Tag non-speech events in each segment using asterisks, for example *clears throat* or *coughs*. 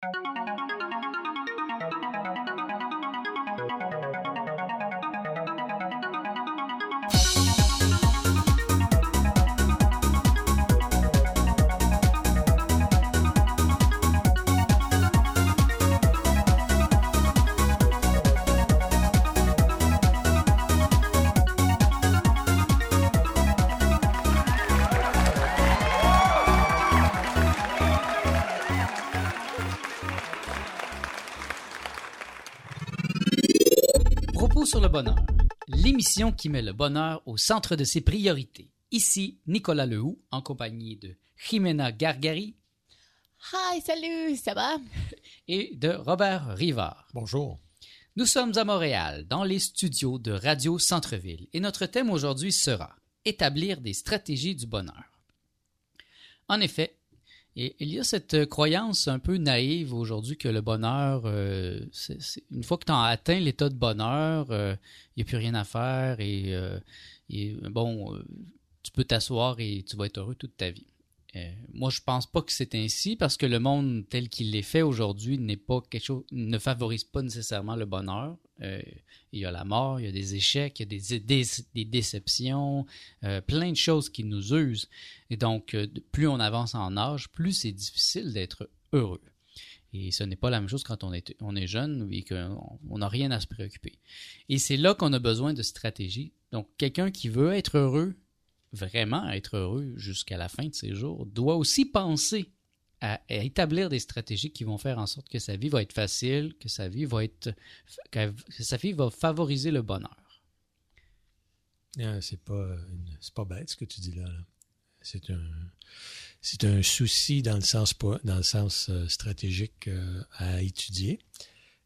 Propos sur le bonheur. L'émission qui met le bonheur au centre de ses priorités. Ici, Nicolas Lehoux, en compagnie de Jimena Gargari Hi, salut, ça va? *laughs* et de Robert Rivard. Bonjour. Nous sommes à Montréal, dans les studios de Radio Centre-Ville, et notre thème aujourd'hui sera Établir des stratégies du bonheur. En effet, il y a cette croyance un peu naïve aujourd'hui que le bonheur, euh, une fois que tu as atteint l'état de bonheur, euh, il n'y a plus rien à faire et, euh, et, bon, euh, tu peux t'asseoir et tu vas être heureux toute ta vie. Euh, moi, je pense pas que c'est ainsi parce que le monde tel qu'il est fait aujourd'hui n'est pas quelque chose, ne favorise pas nécessairement le bonheur. Euh, il y a la mort, il y a des échecs, il y a des, déceptions, euh, plein de choses qui nous usent. Et donc, euh, plus on avance en âge, plus c'est difficile d'être heureux. Et ce n'est pas la même chose quand on est, on est jeune et qu'on n'a rien à se préoccuper. Et c'est là qu'on a besoin de stratégie. Donc, quelqu'un qui veut être heureux, vraiment être heureux jusqu'à la fin de ses jours, doit aussi penser à, établir des stratégies qui vont faire en sorte que sa vie va être facile, que sa vie va être, que sa vie va favoriser le bonheur. Ah, c'est pas, c'est pas bête ce que tu dis là. C'est un, c'est un souci dans le sens, dans le sens euh, stratégique euh, à étudier.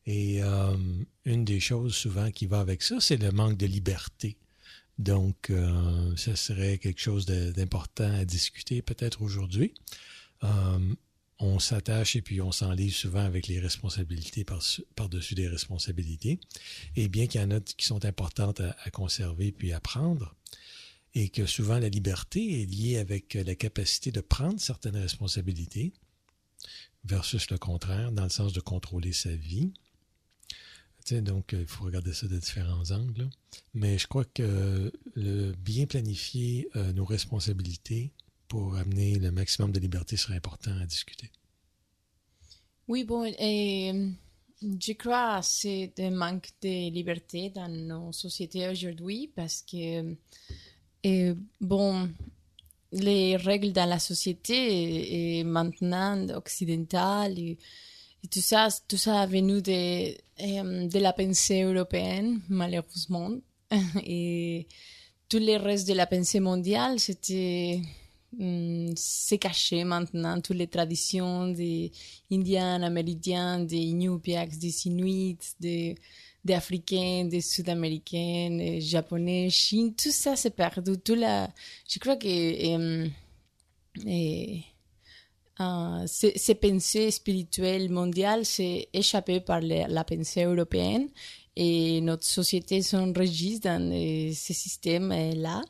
Et euh, une des choses souvent qui va avec ça, c'est le manque de liberté. Donc, euh, ça serait quelque chose d'important à discuter peut-être aujourd'hui. Euh, on s'attache et puis on s'enlise souvent avec les responsabilités par- par-dessus des responsabilités. Et bien qu'il y en a qui sont importantes à, conserver puis à prendre, et que souvent la liberté est liée avec la capacité de prendre certaines responsabilités versus le contraire, dans le sens de contrôler sa vie. Tu donc, il faut regarder ça de différents angles. Mais je crois que le bien planifier euh, nos responsabilités pour amener le maximum de liberté serait important à discuter. Oui, bon, et je crois que c'est un manque de liberté dans nos sociétés aujourd'hui parce que, bon, les règles dans la société et maintenant occidentale et, tout ça, tout ça est venu de, euh, de la pensée européenne, malheureusement. *laughs* et tout le reste de la pensée mondiale, c'était hum, c'est caché maintenant, toutes les traditions des Indiens, Amérindiens, des Inupiaks, des Inuits, des, des Africains, des Sud-Américains, des Japonais, Chine, tout ça c'est perdu. Tout la, je crois que euh, euh, euh, ces, pensées spirituelles mondiales s'est échappé par la, pensée européenne et notre société régies dans ce système-là.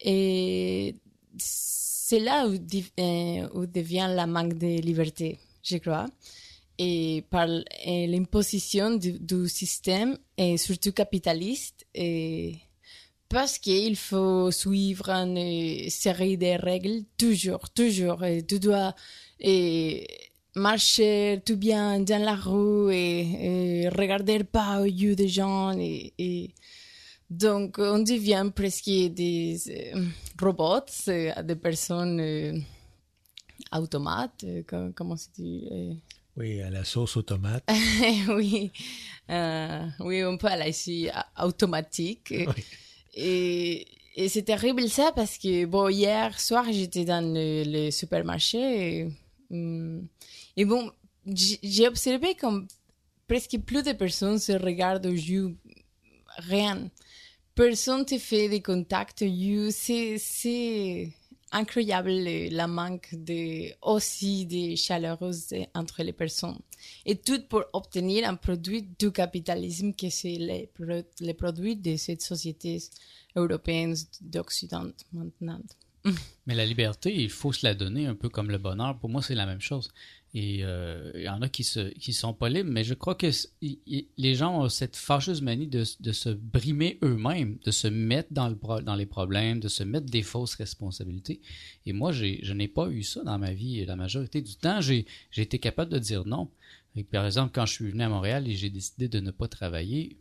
Et c'est là où, euh, devient la manque de liberté, je crois. Et par l'imposition du, système, et surtout capitaliste, et parce qu'il faut suivre une série de règles, toujours, toujours. Et tu dois et marcher tout bien dans la rue et, et regarder pas aux yeux des gens. Et donc, on devient presque des euh, robots, euh, des personnes euh, automates, euh, com- comment se dit Oui, à la sauce aux tomates. *laughs* oui, oui, un peu à la ici, automatique. Oui. Et, et c'est terrible ça parce que, bon, hier soir, j'étais dans le, le supermarché et, et bon, j'ai j'ai observé comme presque plus de personnes se regardent aux yeux, rien. Personne te fait des contacts yeux, c'est, incroyable le- la manque de, aussi de chaleureuse entre les personnes. Et tout pour obtenir un produit du capitalisme que c'est les, les produits de cette société européenne d'Occident maintenant. Mais la liberté, il faut se la donner un peu comme le bonheur. Pour moi, c'est la même chose. Et euh, il y en a qui se qui sont pas libres, mais je crois que les gens ont cette fâcheuse manie de, de se brimer eux-mêmes, de se mettre dans, le, dans les problèmes, de se mettre des fausses responsabilités. Et moi, je n'ai pas eu ça dans ma vie. La majorité du temps, j'ai été capable de dire non. Par exemple, quand je suis venu à Montréal et j'ai décidé de ne pas travailler,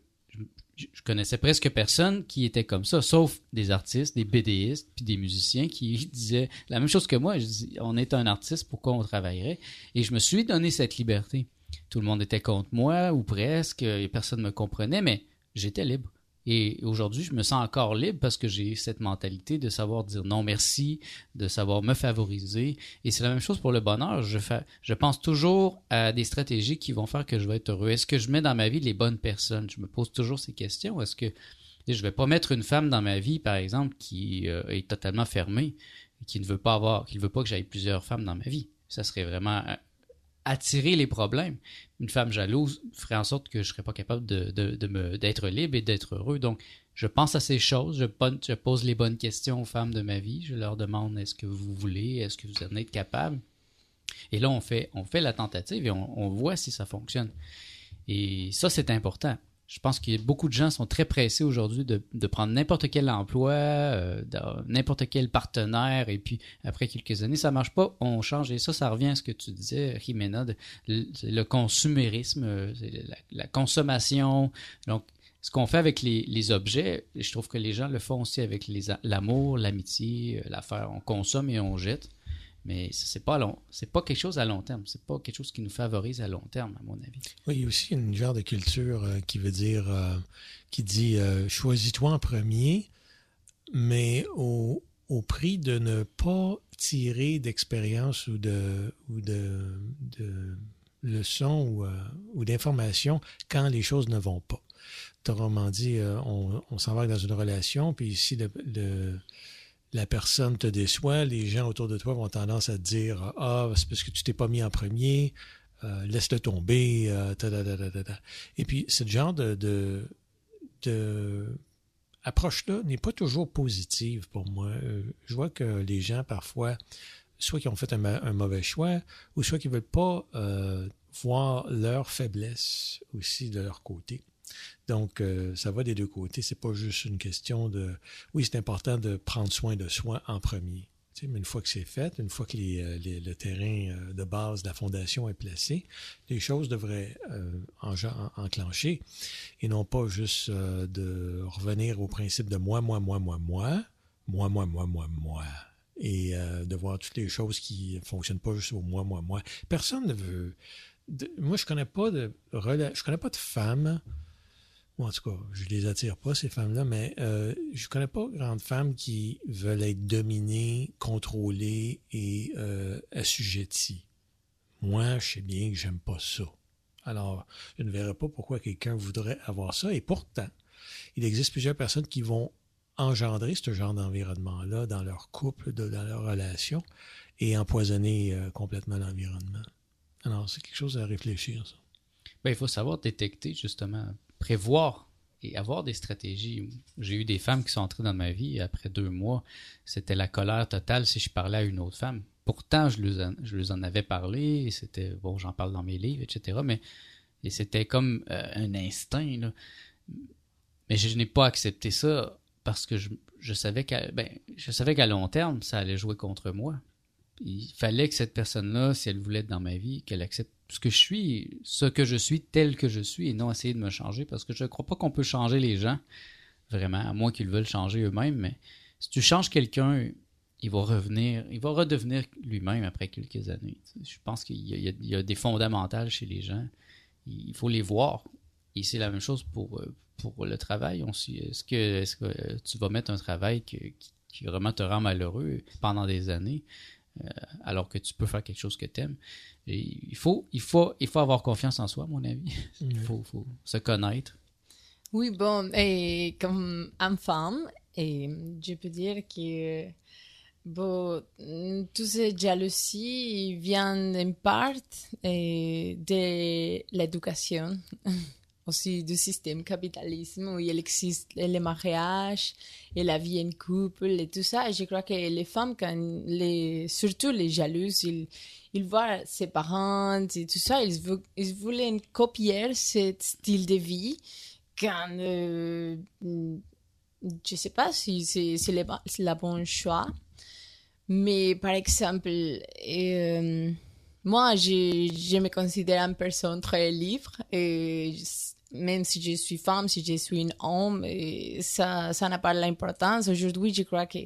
je connaissais presque personne qui était comme ça, sauf des artistes, des BDistes, puis des musiciens qui *laughs* disaient la même chose que moi. Je on est un artiste, pourquoi on travaillerait? Et je me suis donné cette liberté. Tout le monde était contre moi, ou presque, et personne ne me comprenait, mais j'étais libre. Et aujourd'hui, je me sens encore libre parce que j'ai cette mentalité de savoir dire non merci, de savoir me favoriser. Et c'est la même chose pour le bonheur. Je, pense toujours à des stratégies qui vont faire que je vais être heureux. Est-ce que je mets dans ma vie les bonnes personnes? Je me pose toujours ces questions. Est-ce que je ne vais pas mettre une femme dans ma vie, par exemple, qui euh, est totalement fermée, qui ne veut pas avoir, qui ne veut pas que j'aille plusieurs femmes dans ma vie? Ça serait vraiment euh, attirer les problèmes. Une femme jalouse ferait en sorte que je ne serais pas capable de, me, d'être libre et d'être heureux. Donc, je pense à ces choses, je, pose les bonnes questions aux femmes de ma vie, je leur demande est-ce que vous voulez, est-ce que vous en êtes capable? Et là, on fait, on fait la tentative et on voit si ça fonctionne. Et ça, c'est important. Je pense que beaucoup de gens sont très pressés aujourd'hui de, prendre n'importe quel emploi, euh, n'importe quel partenaire, et puis après quelques années, ça marche pas, on change. Et ça, ça revient à ce que tu disais, Jimena, le, consumérisme, euh, la, la, consommation. Donc, ce qu'on fait avec les, les, objets, je trouve que les gens le font aussi avec l'amour, l'amitié, euh, l'affaire. On consomme et on jette. Mais c'est pas long, c'est pas quelque chose à long terme. C'est pas quelque chose qui nous favorise à long terme, à mon avis. Oui, il y a aussi une genre de culture euh, qui veut dire, euh, qui dit euh, choisis-toi en premier, mais au, prix de ne pas tirer d'expérience ou de, ou de, de leçons ou, ou d'informations quand les choses ne vont pas. Autrement dit, on, on va dans une relation, puis le, le la personne te déçoit, les gens autour de toi vont tendance à te dire Ah, c'est parce que tu t'es pas mis en premier, euh, laisse-le tomber, euh, Et puis, ce genre de, de, approche-là n'est pas toujours positive pour moi. Euh, je vois que les gens, parfois, soit qui ont fait un, mauvais choix, ou soit qui ne veulent pas voir leur faiblesse aussi de leur côté. Donc, euh, ça va des deux côtés. C'est pas juste une question de. Oui, c'est important de prendre soin de soi en premier. mais une fois que c'est fait, une fois que euh, le terrain euh, de base de la fondation est placé, les choses devraient en, enclencher et non pas juste de revenir au principe de moi, moi, moi, moi, moi, moi, moi, moi, moi, moi, et de voir toutes les choses qui ne fonctionnent pas juste au moi, moi, moi. Personne ne veut. moi, je connais pas de je connais pas de femme en tout cas, je les attire pas, ces femmes-là, mais euh, je connais pas grandes femmes qui veulent être dominées, contrôlées et euh, assujetties. Moi, je sais bien que j'aime pas ça. Alors, je ne verrais pas pourquoi quelqu'un voudrait avoir ça. Et pourtant, il existe plusieurs personnes qui vont engendrer ce genre d'environnement-là dans leur couple, dans leur relation, et empoisonner euh, complètement l'environnement. Alors, c'est quelque chose à réfléchir, ça. Ben, il faut savoir détecter, justement, prévoir et avoir des stratégies. J'ai eu des femmes qui sont entrées dans ma vie après deux mois, c'était la colère totale si je parlais à une autre femme. Pourtant, je leur en, avais parlé, c'était bon, j'en parle dans mes livres, etc. Mais c'était comme euh, un instinct. Mais je, n'ai pas accepté ça parce que je savais qu'à ben, je savais qu'à long terme, ça allait jouer contre moi. Il fallait que cette personne-là, si elle voulait être dans ma vie, qu'elle accepte ce que je suis, ce que je suis tel que je suis et non essayer de me changer parce que je ne crois pas qu'on peut changer les gens, vraiment, à moins qu'ils veulent changer eux-mêmes, mais si tu changes quelqu'un, il va revenir, il va redevenir lui-même après quelques années. Je pense qu'il y, a des fondamentales chez les gens. Il faut les voir. Et c'est la même chose pour, euh, pour le travail. Est-ce que, est que tu vas mettre un travail qui, qui, vraiment te rend malheureux pendant des années? Euh, alors que tu peux faire quelque chose que tu aimes. il, faut, il, faut, il faut avoir confiance en soi, à mon avis. *laughs* Il faut, se connaître. Oui, bon, et comme femme, et je peux dire que bon, toutes ces jalousies viennent en part de l'éducation. *laughs* aussi du système capitalisme où il existe les mariages et la vie en couple et tout ça. Et je crois que les femmes, quand les, surtout les jalouses, ils, ils voient ses parents et tout ça, ils, ils voulaient copier ce style de vie quand, euh, je sais pas si c'est la bon choix. Mais par exemple, euh, moi, je, je me considère une personne très libre et même si je suis femme, si je suis un homme, ça, n'a pas l'importance. Aujourd'hui, je crois que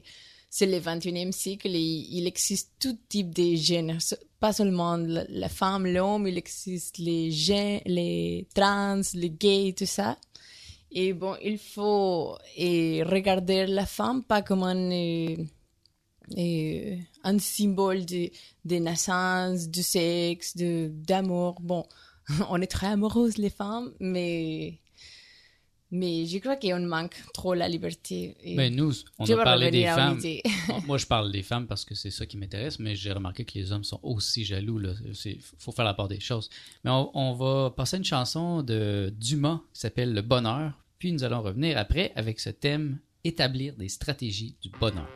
c'est le 21e siècle et il existe tout type de genres. Pas seulement la, femme, l'homme, il existe les gens, les trans, les gays, tout ça. Et bon, il faut regarder la femme pas comme un, et, un symbole de, naissance, de sexe, d'amour. Bon, *laughs* on est très amoureuses les femmes, mais mais je crois qu'on manque trop la liberté. mais ben, nous, on a parlé des femmes. *laughs* moi, je parle des femmes parce que c'est ça qui m'intéresse, mais j'ai remarqué que les hommes sont aussi jaloux. Il faut faire la part des choses. Mais on, va passer une chanson de Dumas qui s'appelle Le Bonheur. Puis nous allons revenir après avec ce thème Établir des stratégies du bonheur.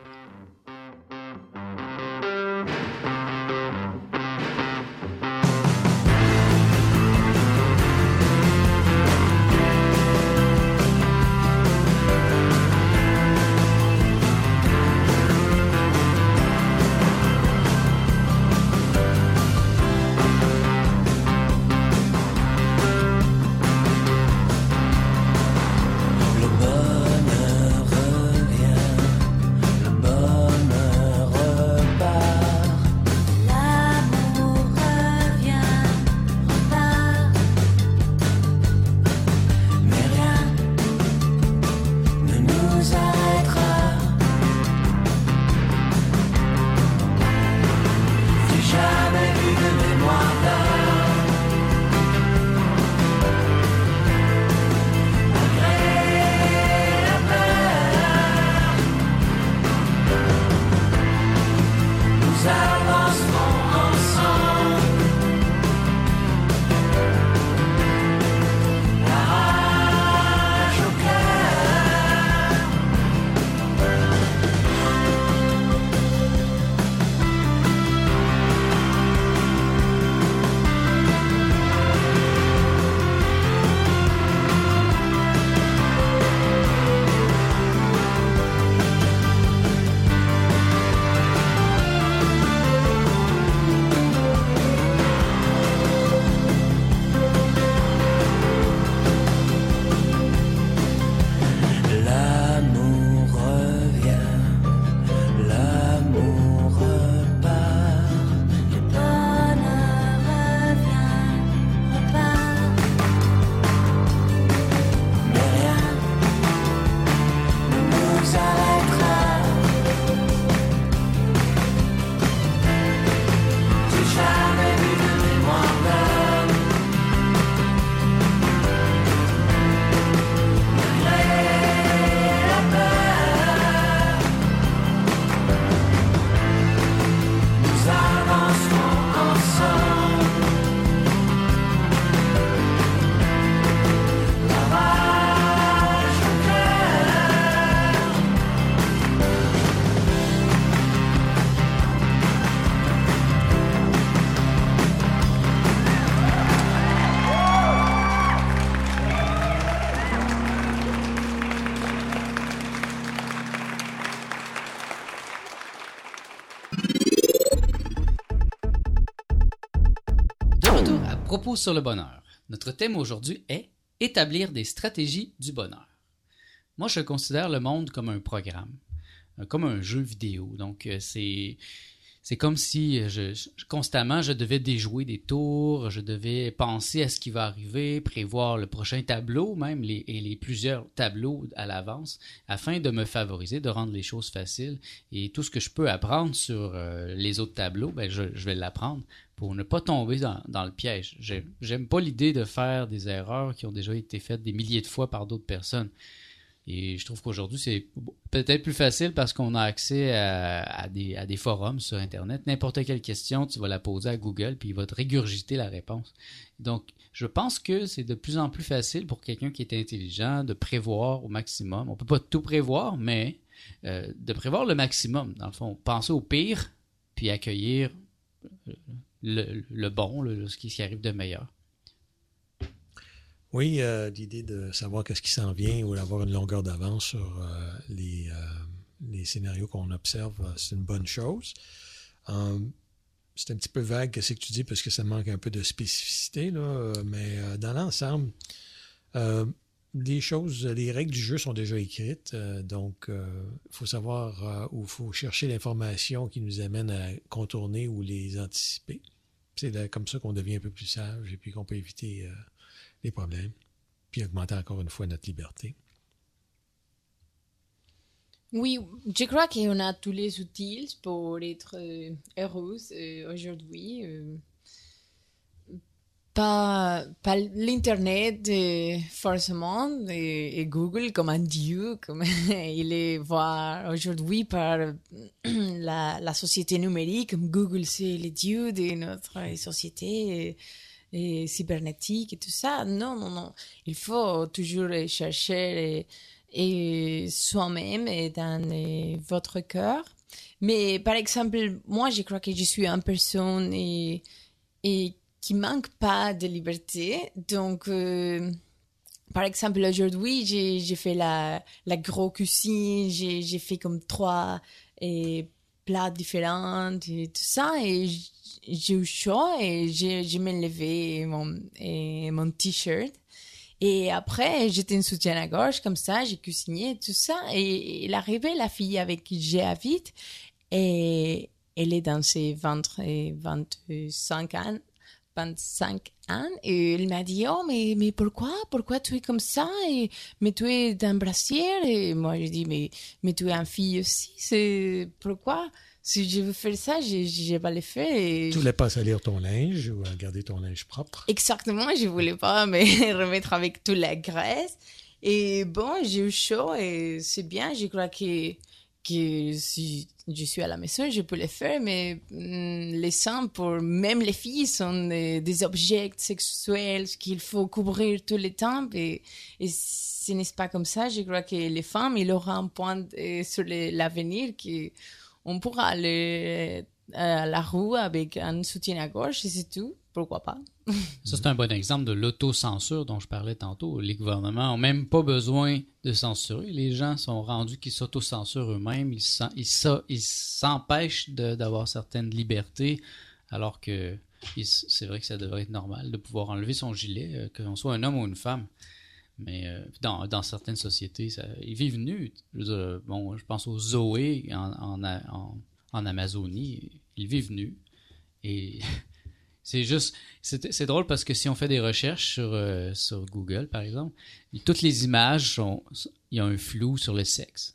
Sur le bonheur. Notre thème aujourd'hui est établir des stratégies du bonheur. Moi, je considère le monde comme un programme, euh, comme un jeu vidéo. Donc, euh, c'est c'est comme si je, constamment je devais déjouer des tours, je devais penser à ce qui va arriver, prévoir le prochain tableau, même les, et les plusieurs tableaux à l'avance, afin de me favoriser, de rendre les choses faciles. Et tout ce que je peux apprendre sur euh, les autres tableaux, ben je, je vais l'apprendre pour ne pas tomber dans, dans le piège. J'aime pas l'idée de faire des erreurs qui ont déjà été faites des milliers de fois par d'autres personnes. Et je trouve qu'aujourd'hui, c'est peut-être plus facile parce qu'on a accès à, des, forums sur Internet. N'importe quelle question, tu vas la poser à Google, puis il va te régurgiter la réponse. Donc, je pense que c'est de plus en plus facile pour quelqu'un qui est intelligent de prévoir au maximum. On peut pas tout prévoir, mais euh, de prévoir le maximum. Dans le fond, penser au pire, puis accueillir le, bon, ce qui arrive de meilleur. Oui, euh, l'idée de savoir qu'est-ce qui s'en vient ou d'avoir une longueur d'avance sur euh, les, les, scénarios qu'on observe, c'est une bonne chose. c'est un petit peu vague ce que tu dis parce que ça manque un peu de spécificité, là, mais dans l'ensemble, les choses, les règles du jeu sont déjà écrites, euh, donc il euh, faut savoir euh, où il faut chercher l'information qui nous amène à contourner ou les anticiper. C'est comme ça qu'on devient un peu plus sage et puis qu'on peut éviter les problèmes, puis augmenter encore une fois notre liberté. Oui, je crois qu'on a tous les outils pour être heureux aujourd'hui pas, pas l'Internet euh, forcément et, Google comme un dieu, comme *laughs* il est voir aujourd'hui par *clears throat* la, la, société numérique, comme Google c'est le dieu de notre société et, cybernétique et tout ça. Non, non, non. Il faut toujours chercher et, soi-même et dans votre cœur. Mais par exemple, moi je crois que je suis une personne et, et qui manque pas de liberté. Donc, euh, par exemple, aujourd'hui, j'ai fait la, la grosse cuisine, j'ai fait comme trois et plats différents et tout ça, et j'ai eu chaud et j'ai levé mon, et mon t-shirt. Et après, j'étais une soutien à gorge comme ça, j'ai cuisiné tout ça. Et il arrivait la fille avec qui j'habite et elle est dans ses 20 et 25 ans 25 ans. Et il m'a dit oh mais mais pourquoi? Pourquoi tu es comme ça? Et mais tu es d'un brassier et moi je dis mais mais tu es une fille aussi c'est pourquoi? Si je veux faire ça je vais pas le faire et tu voulais pas salir ton linge ou garder ton linge propre? Exactement je voulais pas me *laughs* remettre avec toute la graisse et bon j'ai eu chaud et c'est bien je crois que que si je suis à la maison, je peux le faire, mais mm, les seins, pour même les filles, sont des, objets sexuels qu'il faut couvrir tout le temps. Et, et ce n'est pas comme ça. Je crois que les femmes, il aura un point sur l'avenir qu'on pourra aller à la roue avec un soutien à gauche et c'est tout pourquoi pas? Ça, c'est un bon exemple de l'autocensure dont je parlais tantôt. Les gouvernements n'ont même pas besoin de censurer. Les gens sont rendus qu'ils s'autocensurent eux-mêmes. Ils s'empêchent d'avoir certaines libertés, alors que c'est vrai que ça devrait être normal de pouvoir enlever son gilet, euh, que l'on soit un homme ou une femme. Mais euh, dans, dans, certaines sociétés, ça, ils vivent nus. Je, bon, je pense aux Zoé en, en, en Amazonie. Ils vivent nus. Et *laughs* C'est juste, c'est drôle parce que si on fait des recherches sur, euh, sur Google, par exemple, toutes les images sont, il y a un flou sur le sexe.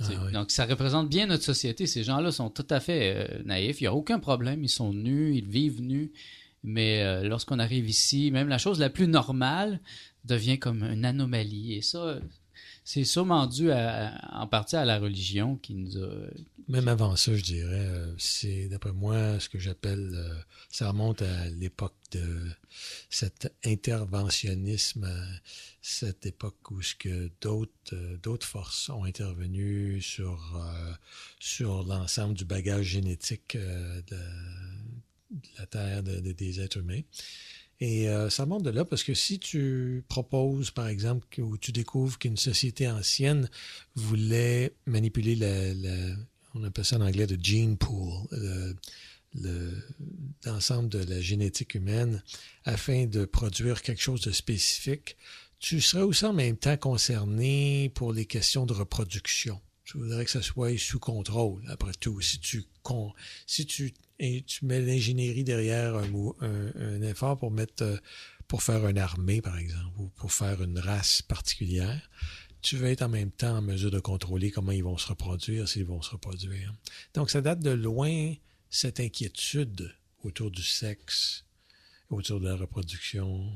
Ah donc, ça représente bien notre société. Ces gens-là sont tout à fait euh, naïfs. Il n'y a aucun problème. Ils sont nus, ils vivent nus. Mais euh, lorsqu'on arrive ici, même la chose la plus normale devient comme une anomalie. Et ça, c'est sûrement dû en partie à la religion qui nous a. Même avant ça, je dirais, euh, c'est d'après moi ce que j'appelle, euh, ça remonte à l'époque de cet interventionnisme, cette époque où ce que d'autres d'autres forces ont intervenu sur sur l'ensemble du bagage génétique de, la Terre, des êtres humains. Et euh, ça monte de là parce que si tu proposes, par exemple, ou tu découvres qu'une société ancienne voulait manipuler le, on appelle ça en anglais le gene pool, l'ensemble de la génétique humaine afin de produire quelque chose de spécifique, tu serais aussi en même temps concerné pour les questions de reproduction. Tu voudrais que ça soit sous contrôle, après tout. Si tu, si tu et tu mets l'ingénierie derrière un, un, effort pour mettre euh, pour faire une armée, par exemple, ou pour faire une race particulière, tu vas être en même temps en mesure de contrôler comment ils vont se reproduire, s'ils vont se reproduire. Donc, ça date de loin, cette inquiétude autour du sexe, autour de la reproduction,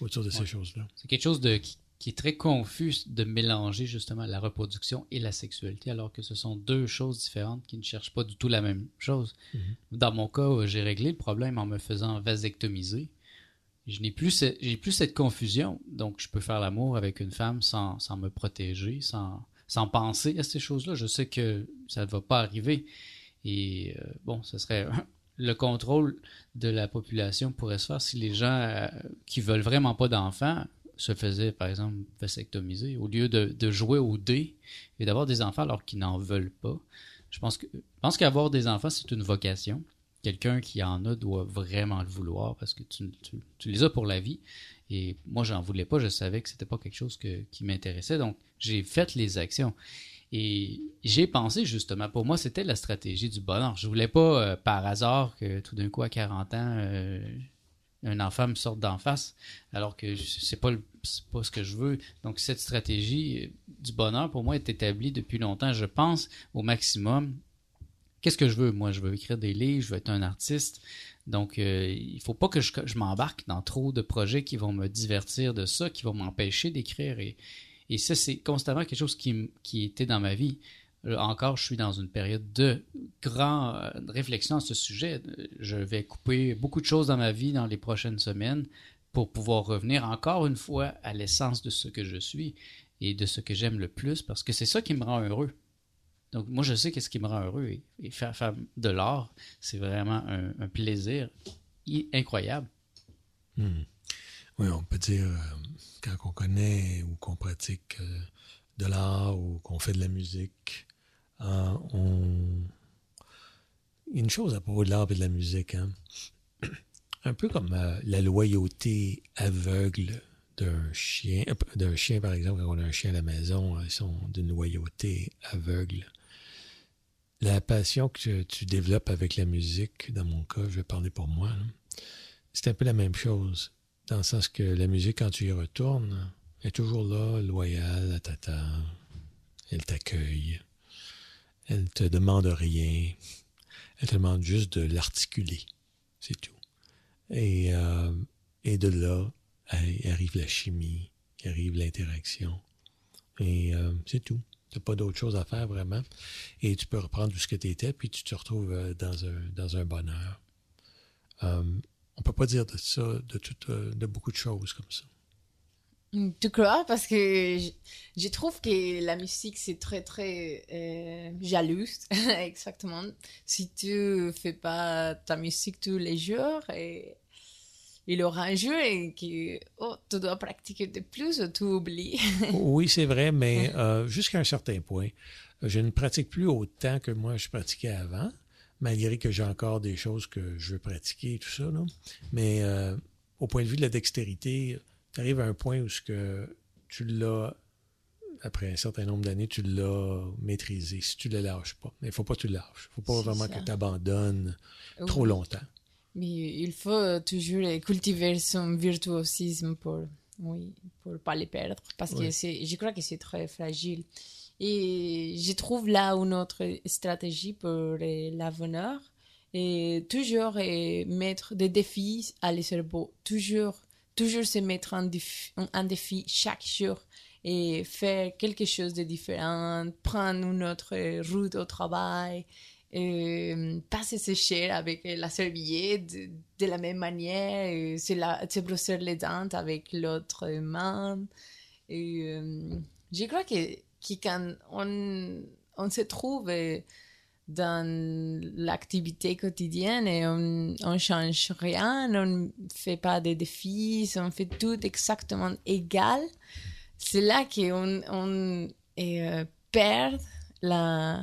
autour de ces choses-là. C'est quelque chose de, qui est très confus de mélanger justement la reproduction et la sexualité, alors que ce sont deux choses différentes qui ne cherchent pas du tout la même chose. Mhm. Dans mon cas, j'ai réglé le problème en me faisant vasectomiser. Je n'ai plus, ce- j'ai plus cette confusion, donc je peux faire l'amour avec une femme sans, sans me protéger, sans, sans penser à ces choses-là. Je sais que ça ne va pas arriver. Et euh, bon, ce serait *laughs* le contrôle de la population pourrait se faire si les gens euh, qui veulent vraiment pas d'enfants se faisaient, par exemple, vasectomiser au lieu de, jouer au dé et d'avoir des enfants alors qu'ils n'en veulent pas. Je pense que je pense qu'avoir des enfants, c'est une vocation. Quelqu'un qui en a doit vraiment le vouloir parce que tu, les as pour la vie. Et moi, j'en voulais pas. Je savais que c'était pas quelque chose qui m'intéressait. Donc, j'ai fait les actions. Et j'ai pensé justement, pour moi, c'était la stratégie du bonheur. Je voulais pas, euh, par hasard, que tout d'un coup, à 40 ans, euh, un enfant me sorte d'en face, alors que c'est pas, le- pas ce que je veux. Donc, cette stratégie euh, du bonheur, pour moi, est établie depuis longtemps. Je pense au maximum. Qu'est-ce que je veux? Moi, je veux écrire des livres, je veux être un artiste. Donc, euh, il faut pas que je, m'embarque dans trop de projets qui vont me divertir de ça, qui vont m'empêcher d'écrire. Et, et ça, c'est constamment quelque chose qui, qui était dans ma vie. Euh, Encore, je suis dans une période de grand euh, réflexion à ce sujet. Je vais couper beaucoup de choses dans ma vie dans les prochaines semaines pour pouvoir revenir encore une fois à l'essence de ce que je suis et de ce que j'aime le plus parce que c'est ça qui me rend heureux. Donc, moi, je sais qu'est-ce qui me rend heureux et, faire, faire de l'art, c'est vraiment un, plaisir incroyable. Hmm. Oui, on peut dire, euh, quand on connaît ou qu'on pratique de l'art ou qu'on fait de la musique, euh, on... une chose à propos de l'art et de la musique, hein. *clears throat* un peu comme euh, la loyauté aveugle d'un chien, euh, d'un chien par exemple, quand on a un chien à la maison, ils sont d'une loyauté aveugle. La passion que tu développes avec la musique, dans mon cas, je vais parler pour moi, c'est un peu la même chose, dans le sens que la musique, quand tu y retournes, est toujours là, loyale, elle t'attend, elle t'accueille, elle te demande rien, elle te demande juste de l'articuler, c'est tout. Et, euh, et de là, arrive la chimie, arrive l'interaction, et euh, c'est tout. Tu n'as pas d'autre chose à faire vraiment. Et tu peux reprendre tout ce que tu étais, puis tu te retrouves euh, dans un, dans un bonheur. Euh, on peut pas dire de ça, de, tout, de beaucoup de choses comme ça. Tu crois Parce que je, je trouve que la musique, c'est très, très euh, jalouse, *laughs* exactement. Si tu fais pas ta musique tous les jours, et, il aura un jeu et que oh, tu dois pratiquer de plus, tu oublies. *laughs* oui, c'est vrai, mais euh, jusqu'à un certain point, je ne pratique plus autant que moi je pratiquais avant, malgré que j'ai encore des choses que je veux pratiquer et tout ça. Là. Mais euh, au point de vue de la dextérité, tu arrives à un point où ce que tu l'as, après un certain nombre d'années, tu l'as maîtrisé, si tu ne le lâches pas. Mais il ne faut pas que tu le lâches. Il ne faut pas vraiment ça. que tu abandonnes trop longtemps. Mais il faut toujours cultiver son virtuosisme pour, oui, pour pas les perdre. Parce que c'est, je crois que c'est très fragile. Et je trouve là une autre stratégie pour euh, l'avenir. Et toujours euh, mettre des défis à le cerveau. Toujours, toujours se mettre un défi, un défi chaque jour et faire quelque chose de différent, prendre une autre route au travail, euh, pas se sécher avec la serviette de, la même manière, euh, se, brosser les dents avec l'autre main. Et, euh, je crois que, quand on, on se trouve euh, dans l'activité quotidienne et on, on change rien, on ne fait pas de défis, on fait tout exactement égal, c'est là qu'on on, euh, perd la,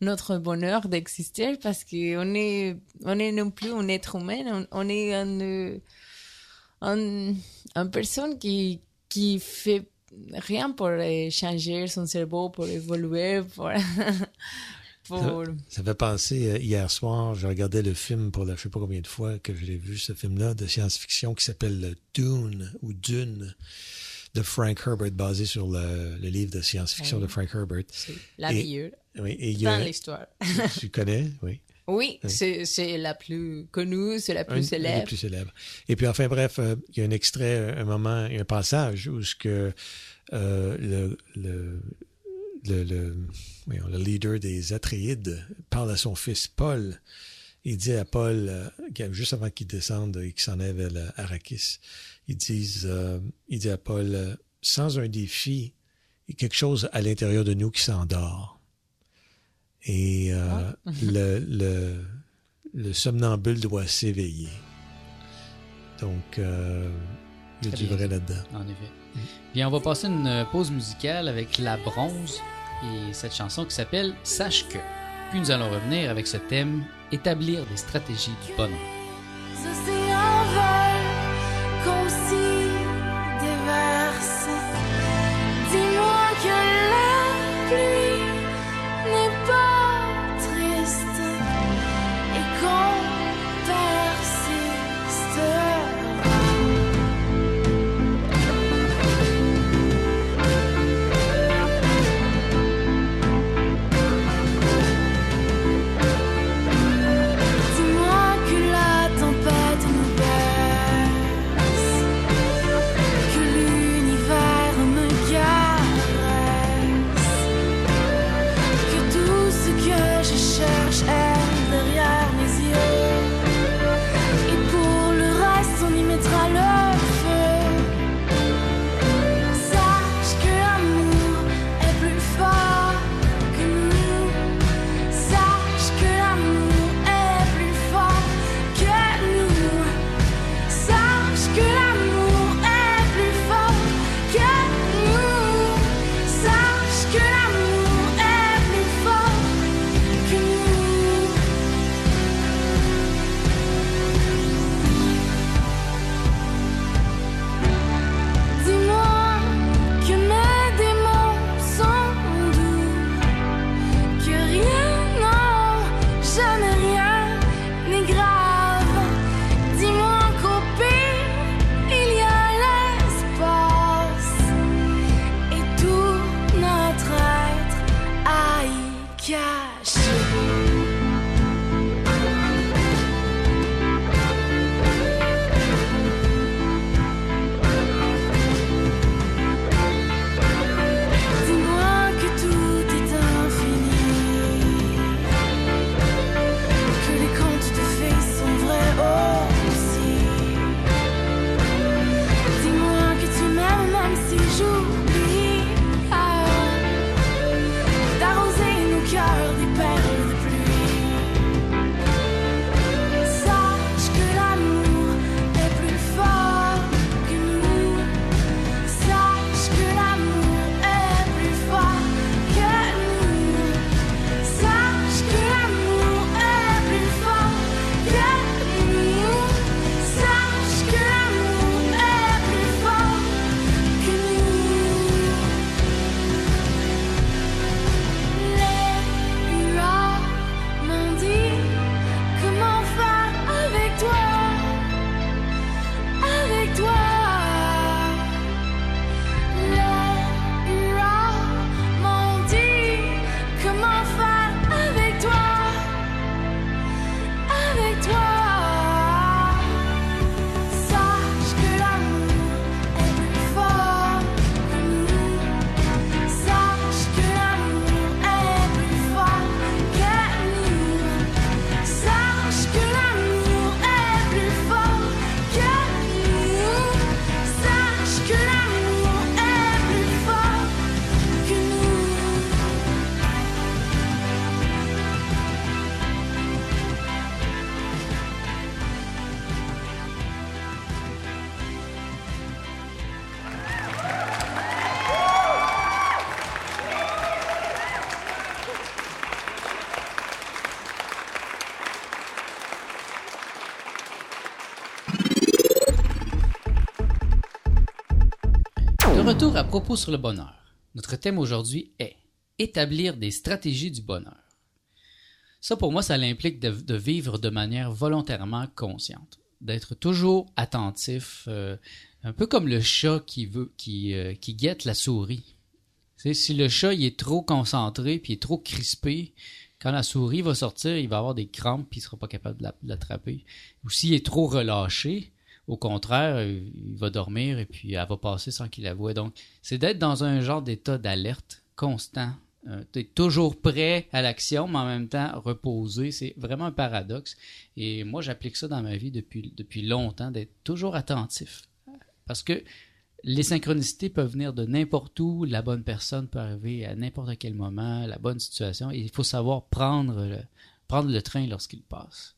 notre bonheur d'exister parce qu'on est, on est non plus un être humain, on, on est un, euh, un, un personne qui, qui fait rien pour changer son cerveau, pour évoluer. *laughs* pour... Ça fait penser, euh, hier soir, je regardais le film pour la je sais pas combien de fois que je l'ai vu, ce film-là de science-fiction qui s'appelle Dune ou Dune de Frank Herbert, basé sur le, le livre de science-fiction Oui. de Frank Herbert. La meilleure Oui, et il y a- dans l'histoire. *laughs* tu connais, oui. Oui, Oui. c'est la plus connue, c'est la Un plus des célèbre. plus célèbres. Et puis enfin bref, euh, il y a un extrait, un moment, un passage où ce que euh, le, le, le, le, voyons, le leader des Atréides parle à son fils Paul. Il dit à Paul, euh, juste avant qu'il descende et qu'il s'en aille vers Arrakis, ils disent, euh, il dit à Paul, euh, sans un défi, il y a quelque chose à l'intérieur de nous qui s'endort. Et euh, le, le, le somnambule doit s'éveiller. Donc, il y a du vrai là-dedans. En effet. Bien, on va passer une euh, pause musicale avec La Bronze et cette chanson qui s'appelle Sache que. Puis nous allons revenir avec ce thème Établir des stratégies du bonheur. Propos sur le bonheur. Notre thème aujourd'hui est établir des stratégies du bonheur. Ça, pour moi, ça l'implique de, vivre de manière volontairement consciente, d'être toujours attentif, euh, un peu comme le chat qui veut, qui, euh, qui guette la souris. Sais, si le chat il est trop concentré puis est trop crispé, quand la souris va sortir, il va avoir des crampes puis il sera pas capable de l'attraper. Ou s'il est trop relâché, au contraire, euh, il va dormir et puis elle va passer sans qu'il la voie. Donc, c'est d'être dans un genre d'état d'alerte constant. es toujours prêt à l'action, mais en même temps reposé. C'est vraiment un paradoxe. Et moi, j'applique ça dans ma vie depuis, depuis longtemps, d'être toujours attentif. Parce que les synchronicités peuvent venir de n'importe où, la bonne personne peut arriver à n'importe quel moment, la bonne situation, il faut savoir prendre le, prendre le train lorsqu'il passe.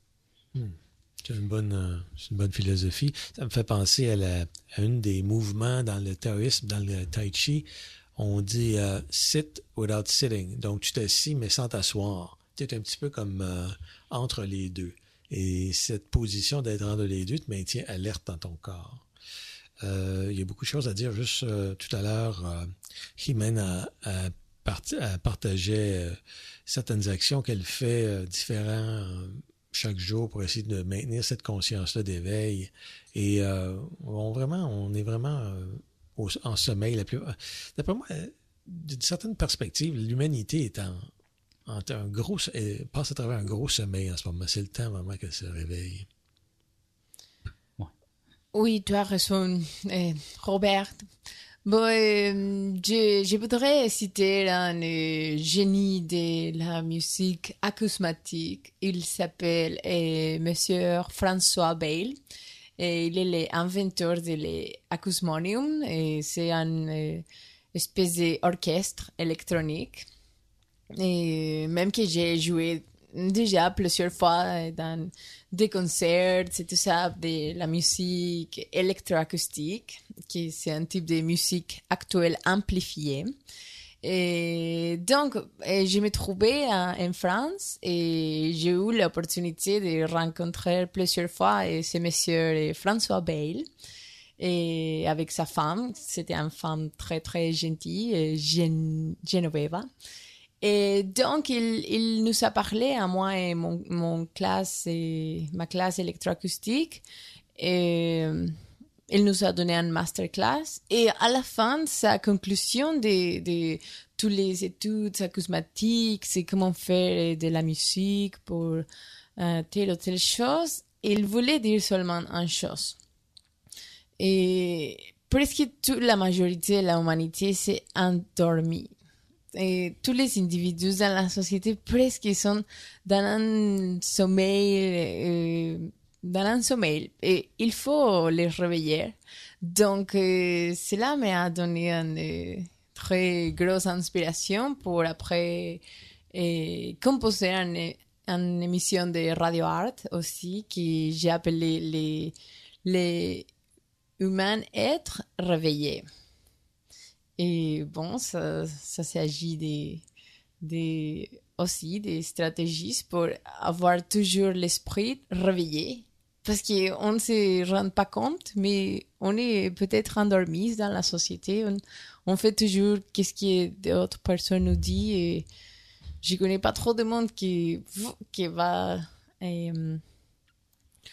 C'est une bonne, euh, une bonne philosophie. Ça me fait penser à, la, à une des mouvements dans le taoïsme, dans le tai chi. On dit euh, sit without sitting. Donc, tu t'assis, mais sans t'asseoir. Tu es un petit peu comme euh, entre les deux. Et cette position d'être entre les deux te maintient alerte dans ton corps. Il y a beaucoup de choses à dire. Juste tout à l'heure, Jimène a, parti- a partagé certaines actions qu'elle fait différents chaque jour pour essayer de maintenir cette conscience-là d'éveil. Et euh, on vraiment, on est vraiment euh, au- en sommeil. La plus, d'après moi, euh, d'une certaine perspective, l'humanité est en, en un gros, passe à travers un gros sommeil en ce moment. C'est le temps vraiment qu'elle se réveille. Oui, tu as raison, eh, Robert. Bon, euh, je, voudrais citer un euh, génie de la musique acousmatique. Il s'appelle euh, Monsieur François Bale. Et il est l'inventeur de l'acousmonium. C'est un euh, espèce d'orchestre électronique. Et même que j'ai joué déjà plusieurs fois dans des concerts, c'est tout ça, de la musique électroacoustique, qui c'est un type de musique actuelle amplifiée. Et donc, je me trouvais en, France et j'ai eu l'opportunité de rencontrer plusieurs fois ce monsieur François Bale et avec sa femme. C'était une femme très très gentille, eh, Gen. Et donc, il, nous a parlé à moi et mon, classe et ma classe électroacoustique. Et euh, il nous a donné un masterclass. Et à la fin, sa conclusion de, de toutes les études acousmatiques, c'est comment faire de la musique pour euh, telle ou telle chose. Il voulait dire seulement une chose. Et presque toute la majorité de l'humanité s'est endormie et tous les individus dans la société presque sont dans un sommeil, euh, dans un sommeil. Et il faut les réveiller. Donc, euh, cela m'a donné une euh, très grosse inspiration pour après composer une, émission de Radio Art aussi que j'ai appelé les, les humains êtres réveillés. Et bon, ça, ça s'agit des, des, aussi des stratégies pour avoir toujours l'esprit réveillé. Parce qu'on ne se rend pas compte, mais on est peut-être endormi dans la société. On, fait toujours qu'est-ce que d'autres personnes nous disent. Et je connais pas trop de monde qui, qui va euh,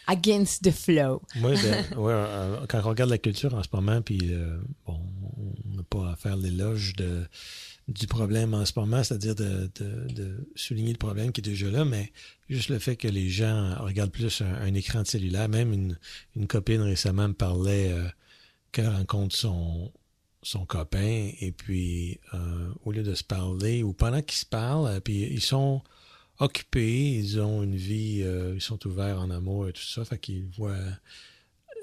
against the flow. Oui, ben, ouais, euh, quand on regarde la culture en ce moment, puis euh, à faire l'éloge du problème en ce moment, c'est-à-dire de, souligner le problème qui est déjà là, mais juste le fait que les gens regardent plus un, écran de cellulaire. Même une, copine récemment me parlait euh, qu'elle rencontre son, son copain, et puis euh, au lieu de se parler, ou pendant qu'ils se parlent, puis ils sont occupés, ils ont une vie, euh, ils sont ouverts en amour et tout ça, fait qu'ils voient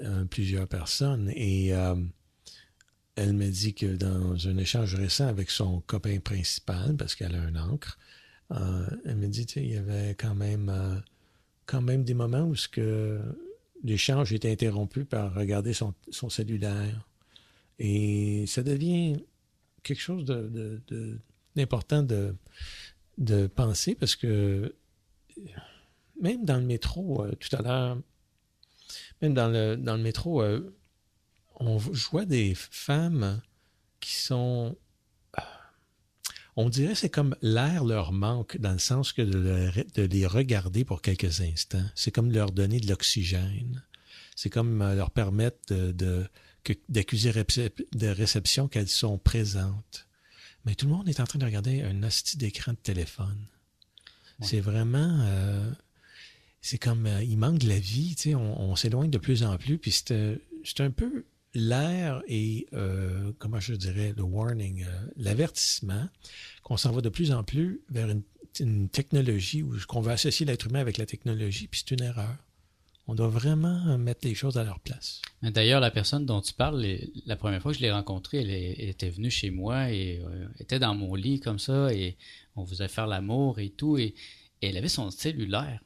euh, plusieurs personnes. Et euh, elle me dit que dans un échange récent avec son copain principal, parce qu'elle a un encre, euh, elle me dit, tu sais, il y avait quand même, euh, quand même des moments où l'échange était interrompu par regarder son, son cellulaire. Et ça devient quelque chose de, de, de, d'important de, penser parce que même dans le métro, euh, tout à l'heure, même dans le, dans le métro, on je vois des femmes qui sont. euh, On dirait que c'est comme l'air leur manque dans le sens que de, le- de les regarder pour quelques instants. C'est comme leur donner de l'oxygène. C'est comme euh, leur permettre de, de- que- d'accuser de réception qu'elles sont présentes. Mais tout le monde est en train de regarder un hostie d'écran de téléphone. C'est vraiment. euh, c'est comme. euh, il manque de la vie, tu sais. On, on s'éloigne de plus en plus. Puis c'est c'est un peu l'air et, euh, comment je dirais, le warning, euh, l'avertissement qu'on s'en va de plus en plus vers une, technologie où qu'on veut associer l'être humain avec la technologie, puis c'est une erreur. On doit vraiment mettre les choses à leur place. D'ailleurs, la personne dont tu parles, les- la première fois que je l'ai rencontrée, elle était venue chez moi et euh, était dans mon lit comme ça et on faisait faire l'amour et tout et, et elle avait son cellulaire.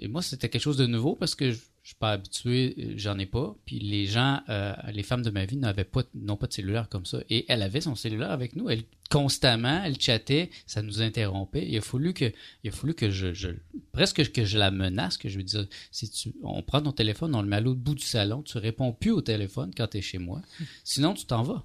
Et moi, c'était quelque chose de nouveau parce que je, je suis pas habitué, euh, j'en ai pas. Puis les gens, euh, les femmes de ma vie n'avaient pas, n'ont pas de cellulaire comme ça. Et elle avait son cellulaire avec nous. Elle constamment, elle chattait, ça nous interrompait. Il a fallu que, il a fallu que je, je presque que je la menace, que je lui dise, si tu, on prend ton téléphone, on le met à l'autre bout du salon, tu réponds plus au téléphone quand tu es chez moi. *laughs* Sinon, tu t'en vas.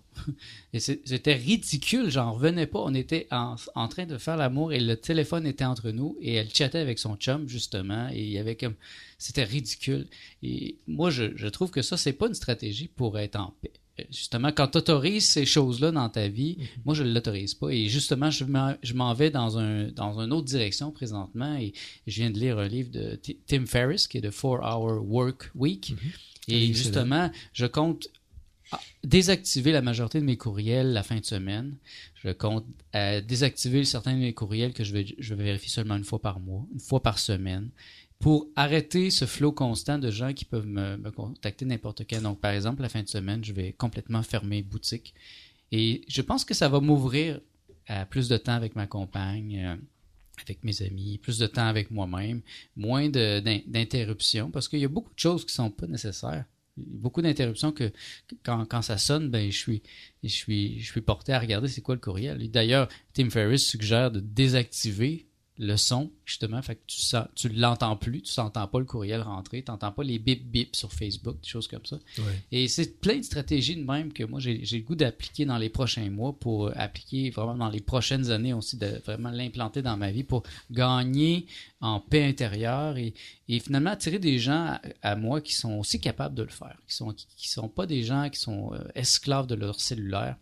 Et c'était ridicule, j'en revenais pas. On était en, en train de faire l'amour et le téléphone était entre nous et elle chattait avec son chum, justement, et il y avait comme, c'était ridicule. Et moi, je, je trouve que ça, c'est pas une stratégie pour être en paix. Justement, quand tu autorises ces choses-là dans ta vie, moi, je ne l'autorise pas. Et justement, je m'en, vais dans, un, dans une autre direction présentement. Et je viens de lire un livre de Ti- Tim Ferriss, qui est de 4-Hour Work Week. Et Oui, c'est justement, je compte ah, désactiver la majorité de mes courriels la fin de semaine. Je compte euh, désactiver certains de mes courriels que je vais, je vais vérifier seulement une fois par mois, une fois par semaine, pour arrêter ce flot constant de gens qui peuvent me, contacter n'importe quand. Donc, par exemple, la fin de semaine, je vais complètement fermer boutique. Et je pense que ça va m'ouvrir à plus de temps avec ma compagne, euh, avec mes amis, plus de temps avec moi-même, moins d'interruptions, parce qu'il y a beaucoup de choses qui sont pas nécessaires. Beaucoup d'interruptions que, quand, ça sonne, ben je suis, je suis, porté à regarder c'est quoi le courriel. D'ailleurs, Tim Ferriss suggère de désactiver le son, justement, fait que tu sens, tu l'entends plus, tu n'entends pas le courriel rentrer, tu n'entends pas les bip bip sur Facebook, des choses comme ça. Et c'est plein de stratégies de même que moi j'ai j'ai le goût d'appliquer dans les prochains mois pour appliquer vraiment dans les prochaines années aussi, de vraiment l'implanter dans ma vie pour gagner en paix intérieure et, et finalement attirer des gens à, à moi qui sont aussi capables de le faire, qui sont qui, qui sont pas des gens qui sont euh, esclaves de leur cellulaire.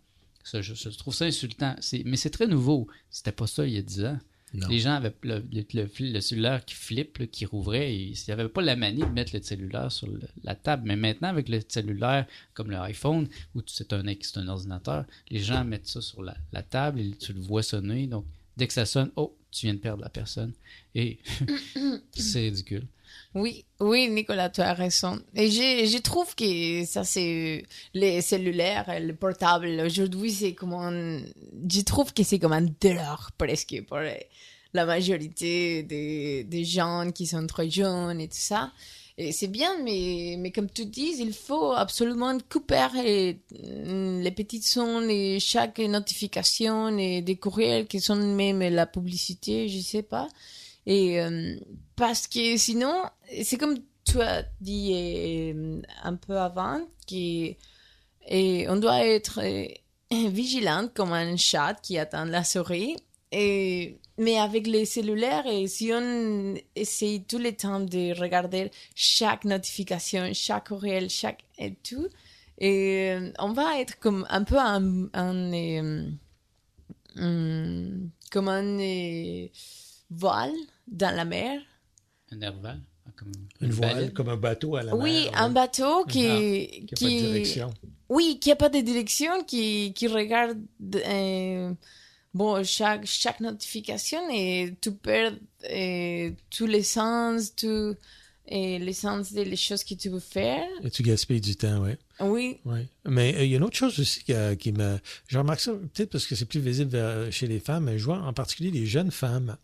Ça, je, je trouve ça insultant. C'est- Mais c'est très nouveau. C'était pas ça il y a 10 ans. Les gens avaient le, cellulaire qui flippe, qui rouvrait. Et il n'y avait pas la manie de mettre le cellulaire sur la table. Mais maintenant, avec le cellulaire, comme le iPhone, où c'est un, un ordinateur, les gens mettent ça sur la, la table et tu le vois sonner. Donc, dès que ça sonne, oh, tu viens de perdre la personne. Et *laughs* c'est ridicule. Oui, oui, Nicolas, tu as raison. Et je, trouve que ça, c'est les cellulaires, les portables, aujourd'hui, c'est comme un... Je trouve que c'est comme un dollar presque pour la majorité des, des gens qui sont trop jeunes et tout ça. Et c'est bien, mais, mais comme tu dis, il faut absolument couper les, les petits sons et chaque notification et des courriels qui sont même la publicité, je sais pas. Et euh, parce que sinon, c'est comme tu as dit euh, un peu avant, que et on doit être euh, *coughs* vigilant comme un chat qui attend la souris. Et, mais avec les cellulaires, et si on essaye tout le temps de regarder chaque notification, chaque courriel, chaque et tout, et on va être comme un peu un, un, hum, comme un voile dans la mer. Un nerval. Comme Une voile, baleine. comme un bateau à la Oui, mer. un ouais. bateau qui, Qui n'a pas de direction. oui, qui a pas de direction, qui, qui regarde euh, bon chaque chaque notification et tu perds euh, tous les sens, tout et les sens des les choses que tu veux faire. Et tu gaspilles du temps, oui. Oui, Oui. Mais euh, il y a une autre chose aussi qui, euh, qui me. Je remarque ça peut-être parce que c'est plus visible chez les femmes, mais je vois en particulier les jeunes femmes.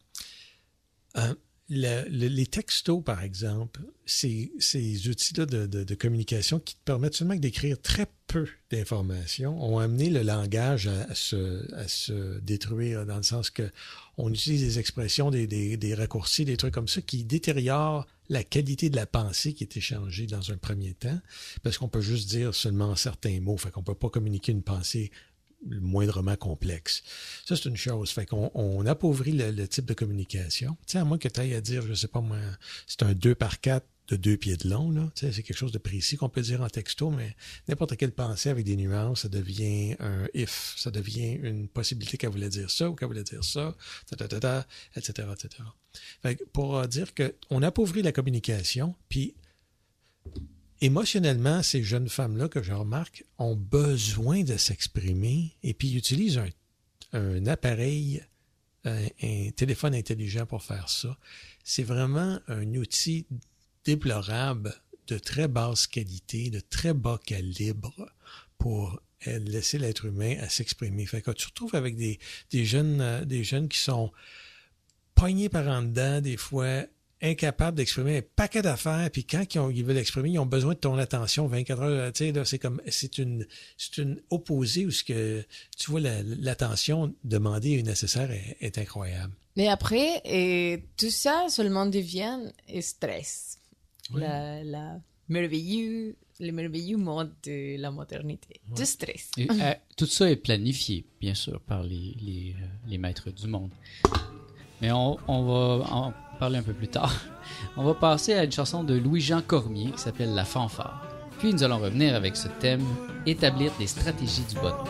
Euh, le- le- les textos, par exemple, ces, ces outils-là de, de- communication qui te permettent seulement d'écrire très peu d'informations ont amené le langage à, à se, à se détruire dans le sens que on utilise des expressions, des, des, des raccourcis, des trucs comme ça qui détériorent la qualité de la pensée qui est échangée dans un premier temps parce qu'on peut juste dire seulement certains mots, fait qu'on peut pas communiquer une pensée moindrement complexe. Ça, c'est une chose. On appauvrit le, type de communication. À moins que tu ailles à dire, je sais pas moi, c'est un 2 par 4 de deux pieds de long. C'est quelque chose de précis qu'on peut dire en texto, mais n'importe quelle pensée avec des nuances, ça devient un if, ça devient une possibilité qu'elle voulait dire ça ou qu'elle voulait dire ça, etc. etc. Pour euh, dire qu'on appauvrit la communication, puis émotionnellement, ces jeunes femmes-là que je remarque ont besoin de s'exprimer et puis utilisent un, appareil, un, téléphone intelligent pour faire ça. C'est vraiment un outil déplorable de très basse qualité, de très bas calibre pour euh, laisser l'être humain à s'exprimer. Fait que tu te retrouves avec des, des jeunes, euh, des jeunes qui sont poignés par en dedans, des fois incapables d'exprimer un paquet d'affaires, puis quand ils, ont- ils veulent exprimer, ils ont besoin de ton attention 24 heures. Tu sais, là, c'est comme, c'est une, c'est une opposée où ce que, tu vois, la- l'attention demandée et nécessaire est, est incroyable. Mais après, et tout ça seulement devient stress. Oui. La, la merveilleux, le merveilleux mode de la modernité. Ouais. Du stress. Et, euh, tout ça est planifié, bien sûr, par les, les, euh, les maîtres du monde. Mais on, va en parler un peu plus tard. On va passer à une chanson de Louis-Jean Cormier qui s'appelle La fanfare. Puis nous allons revenir avec ce thème, établir des stratégies du bonheur.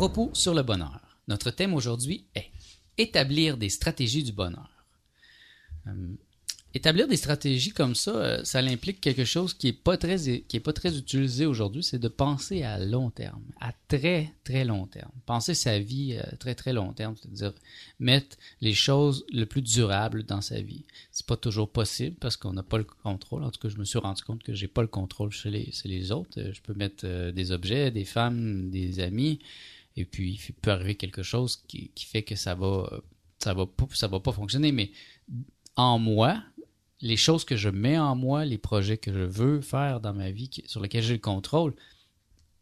Propos sur le bonheur. Notre thème aujourd'hui est établir des stratégies du bonheur. Euh, établir des stratégies comme ça, euh, ça implique quelque chose qui est pas très pas très utilisé aujourd'hui, c'est de penser à long terme, à très très long terme. Penser sa vie à très très long terme, c'est-à-dire mettre les choses le plus durables dans sa vie. C'est pas toujours possible parce qu'on n'a pas le contrôle. En tout cas, je me suis rendu compte que j'ai pas le contrôle chez les, chez les autres. Euh, Je peux mettre euh, des objets, des femmes, des amis, et puis il peut arriver quelque chose qui, fait que ça va euh, ça va pas, ça va pas fonctionner. Mais en moi, les choses que je mets en moi, les projets que je veux faire dans ma vie, sur lesquels j'ai le contrôle,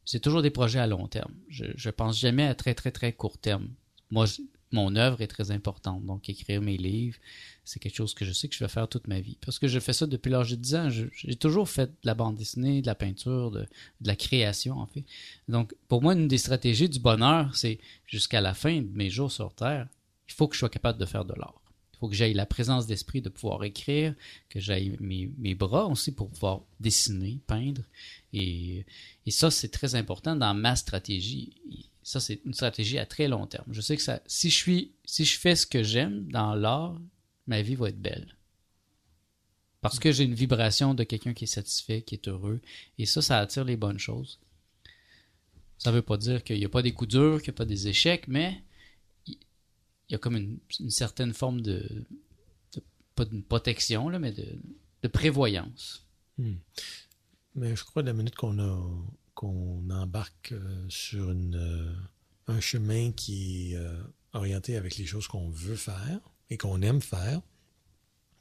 c'est toujours des projets à long terme. Je, je pense jamais à très, très, très court terme. Moi, mon œuvre est très importante. Donc, écrire mes livres, c'est quelque chose que je sais que je vais faire toute ma vie. Parce que je fais ça depuis l'âge de 10 ans. J'ai toujours fait de la bande dessinée, de la peinture, de, la création, en fait. Donc, pour moi, une des stratégies du bonheur, c'est jusqu'à la fin de mes jours sur Terre, il faut que je sois capable de faire de l'art. Il faut que j'aille la présence d'esprit de pouvoir écrire, que j'aille mes, bras aussi pour pouvoir dessiner, peindre. Et ça, c'est très important dans ma stratégie. Ça, c'est une stratégie à très long terme. Je sais que ça, si je suis, si je fais ce que j'aime dans l'art, ma vie va être belle. Parce que j'ai une vibration de quelqu'un qui est satisfait, qui est heureux. Et ça, ça attire les bonnes choses. Ça veut pas dire qu'il n'y a pas des coups durs, qu'il n'y a pas des échecs, mais il y a comme une, certaine forme de, de- pas de protection, mais de, de prévoyance. Mais je crois, la minute qu'on a qu'on embarque euh, sur euh, un chemin qui est euh, orienté avec les choses qu'on veut faire et qu'on aime faire,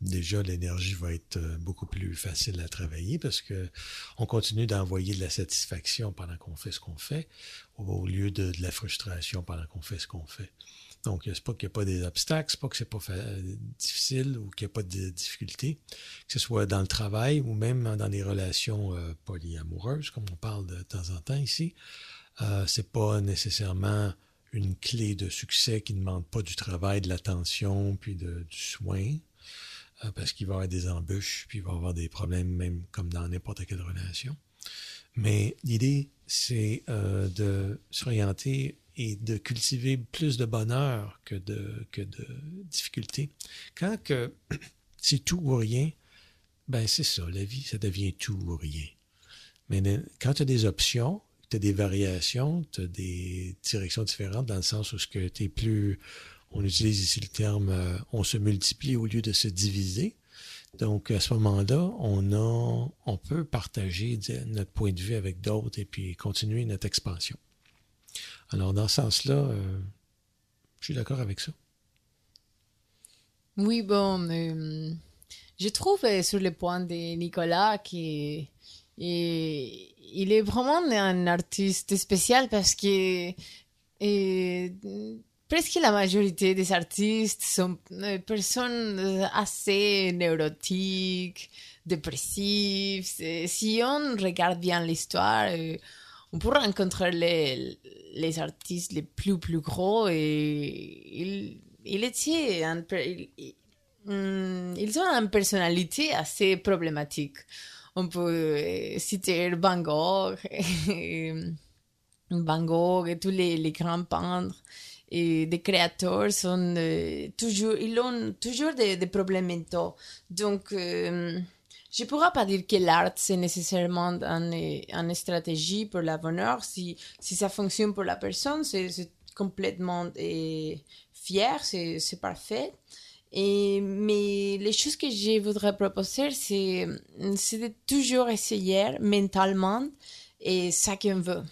déjà l'énergie va être beaucoup plus facile à travailler parce que on continue d'envoyer de la satisfaction pendant qu'on fait ce qu'on fait au lieu de, de la frustration pendant qu'on fait ce qu'on fait. Donc, c'est pas qu'il n'y a pas des obstacles, c'est pas que c'est pas difficile ou qu'il n'y a pas de difficultés, que ce soit dans le travail ou même dans les relations euh, polyamoureuses, comme on parle de temps en temps ici. Euh, c'est pas nécessairement une clé de succès qui ne demande pas du travail, de l'attention, puis de, du soin, euh, parce qu'il va y avoir des embûches, puis il va y avoir des problèmes, même comme dans n'importe quelle relation. Mais l'idée, c'est euh, de s'orienter et de cultiver plus de bonheur que de, que de. Quand que *clears throat* c'est tout ou rien, ben c'est ça, la vie, ça devient tout ou rien. Mais quand tu as des options, tu as des variations, tu as des directions différentes dans le sens où ce que tu es plus, on utilise ici le terme, euh, on se multiplie au lieu de se diviser. Donc, à ce moment-là, on a, on peut partager notre point de vue avec d'autres et puis continuer notre expansion. Alors, dans ce sens-là, euh, je suis d'accord avec ça. Oui, bon, euh, je trouve euh, sur le point de Nicolas qu'il il est vraiment un artiste spécial parce que presque la majorité des artistes sont des personnes assez neurotiques, dépressives. Si on regarde bien l'histoire, on peut rencontrer les, artistes les plus plus gros et ils, ils ont une personnalité assez problématique. On peut euh, citer Van Gogh, et, *laughs* Van Gogh et tous les, les grands peintres et des créateurs sont euh, toujours, ils ont toujours des, des problèmes mentaux. Donc, euh, je ne pourrais pas dire que l'art, c'est nécessairement une, une stratégie pour la bonheur. Si, si ça fonctionne pour la personne, c'est complètement euh, fier, c'est parfait. Et, mais les choses que je voudrais proposer, c'est c'est de toujours essayer mentalement et ça qu'on veut.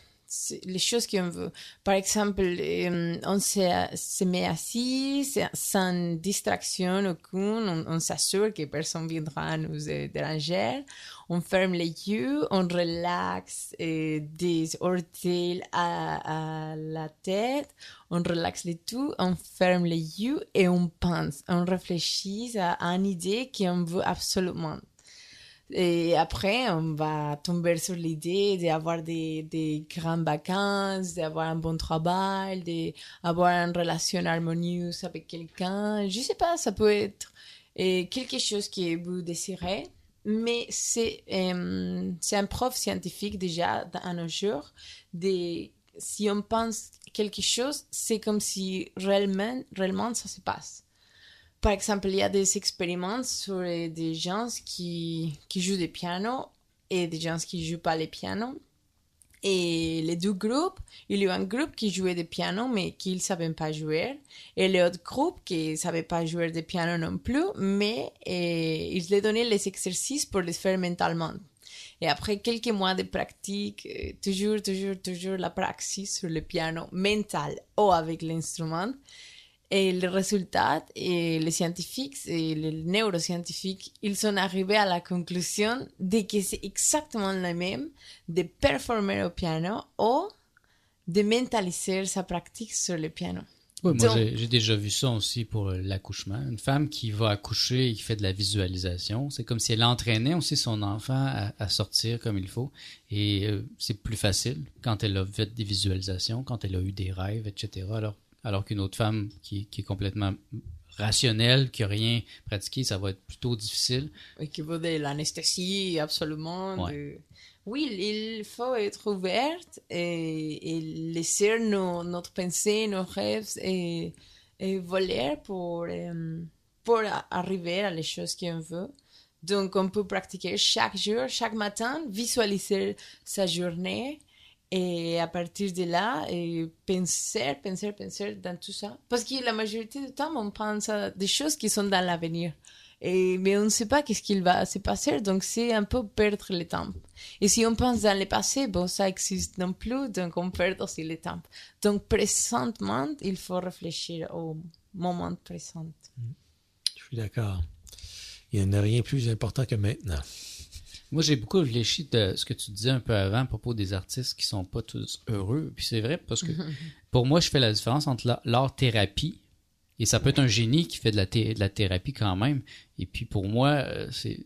Les choses qu'on veut. Par exemple, euh, on se, met assis sans distraction aucune, on, s'assure que personne viendra nous euh, déranger, on ferme les yeux, on relaxe euh, des orteils à, à la tête, on relaxe les tout, on ferme les yeux et on pense, on réfléchit à, à une idée qu'on veut absolument. Et après, on va tomber sur l'idée d'avoir des, des grandes vacances, d'avoir un bon travail, d'avoir une relation harmonieuse avec quelqu'un. Je sais pas, ça peut être euh, quelque chose que vous désirez, mais c'est euh, un prof scientifique déjà à nos jours si on pense quelque chose, c'est comme si réellement, réellement ça se passe. Par exemple, il y a des expériments sur des gens qui, qui jouent du piano et des gens qui jouent pas le piano. Et les deux groupes, il y a un groupe qui jouait du piano mais qui ne savait pas jouer. Et l'autre groupe qui ne savait pas jouer du piano non plus, mais euh, ils les donnaient les exercices pour les faire mentalement. Et après quelques mois de pratique, euh, toujours, toujours, toujours la praxis sur le piano mental ou avec l'instrument, et le résultat, et les scientifiques et les neuroscientifiques, ils sont arrivés à la conclusion de que c'est exactement la même de performer au piano ou de mentaliser sa pratique sur le piano. Oui, moi, Donc- j'ai j'ai déjà vu ça aussi pour euh, l'accouchement. Une femme qui va accoucher et qui fait de la visualisation, c'est comme si elle entraînait aussi son enfant à, à sortir comme il faut. Et euh, c'est plus facile quand elle a fait des visualisations, quand elle a eu des rêves, etc. Alors, alors qu'une autre femme qui, qui est complètement rationnelle, qui n'a rien pratiqué, ça va être plutôt difficile. Et qui veut de l'anesthésie, absolument. Ouais. de- Oui, il faut être ouverte et, et laisser nos, notre pensée, nos rêves et, et voler pour, euh, pour arriver à les choses qu'on veut. Donc, on peut pratiquer chaque jour, chaque matin, visualiser sa journée et à partir de là, penser, penser, penser dans tout ça. Parce que la majorité du temps, on pense à des choses qui sont dans l'avenir. Et, mais on ne sait pas qu'est-ce qu'il va se passer, donc c'est un peu perdre le temps. Et si on pense dans le passé, bon, ça existe non plus, donc on perd aussi le temps. Donc, présentement, il faut réfléchir au moment présent. Je suis d'accord. Il n'y a rien de plus important que maintenant. Moi, j'ai beaucoup réfléchi de ce que tu disais un peu avant à propos des artistes qui sont pas tous heureux. Puis c'est vrai parce que *laughs* pour moi, je fais la différence entre la- l'art-thérapie et ça peut être un génie qui fait de la, thé- de la thérapie quand même. Et puis pour moi, euh, c'est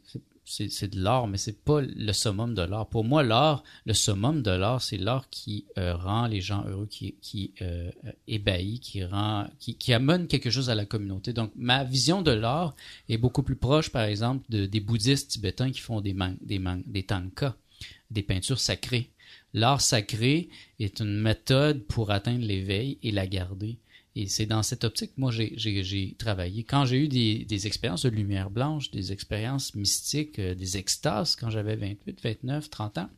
c'est- de l'art, mais c'est pas le summum de l'art. Pour moi, l'art, le summum de l'art, c'est l'art qui euh, rend les gens heureux, qui, qui euh, ébahit, qui rend, qui, amène quelque chose à la communauté. Donc, ma vision de l'art est beaucoup plus proche, par exemple, de, des bouddhistes tibétains qui font des, man- des tankas, des peintures sacrées. L'art sacré est une méthode pour atteindre l'éveil et la garder. Et c'est dans cette optique que moi j'ai- travaillé. Quand j'ai eu des, des expériences de lumière blanche, des expériences mystiques, euh, des extases quand j'avais 28, 29, 30 ans,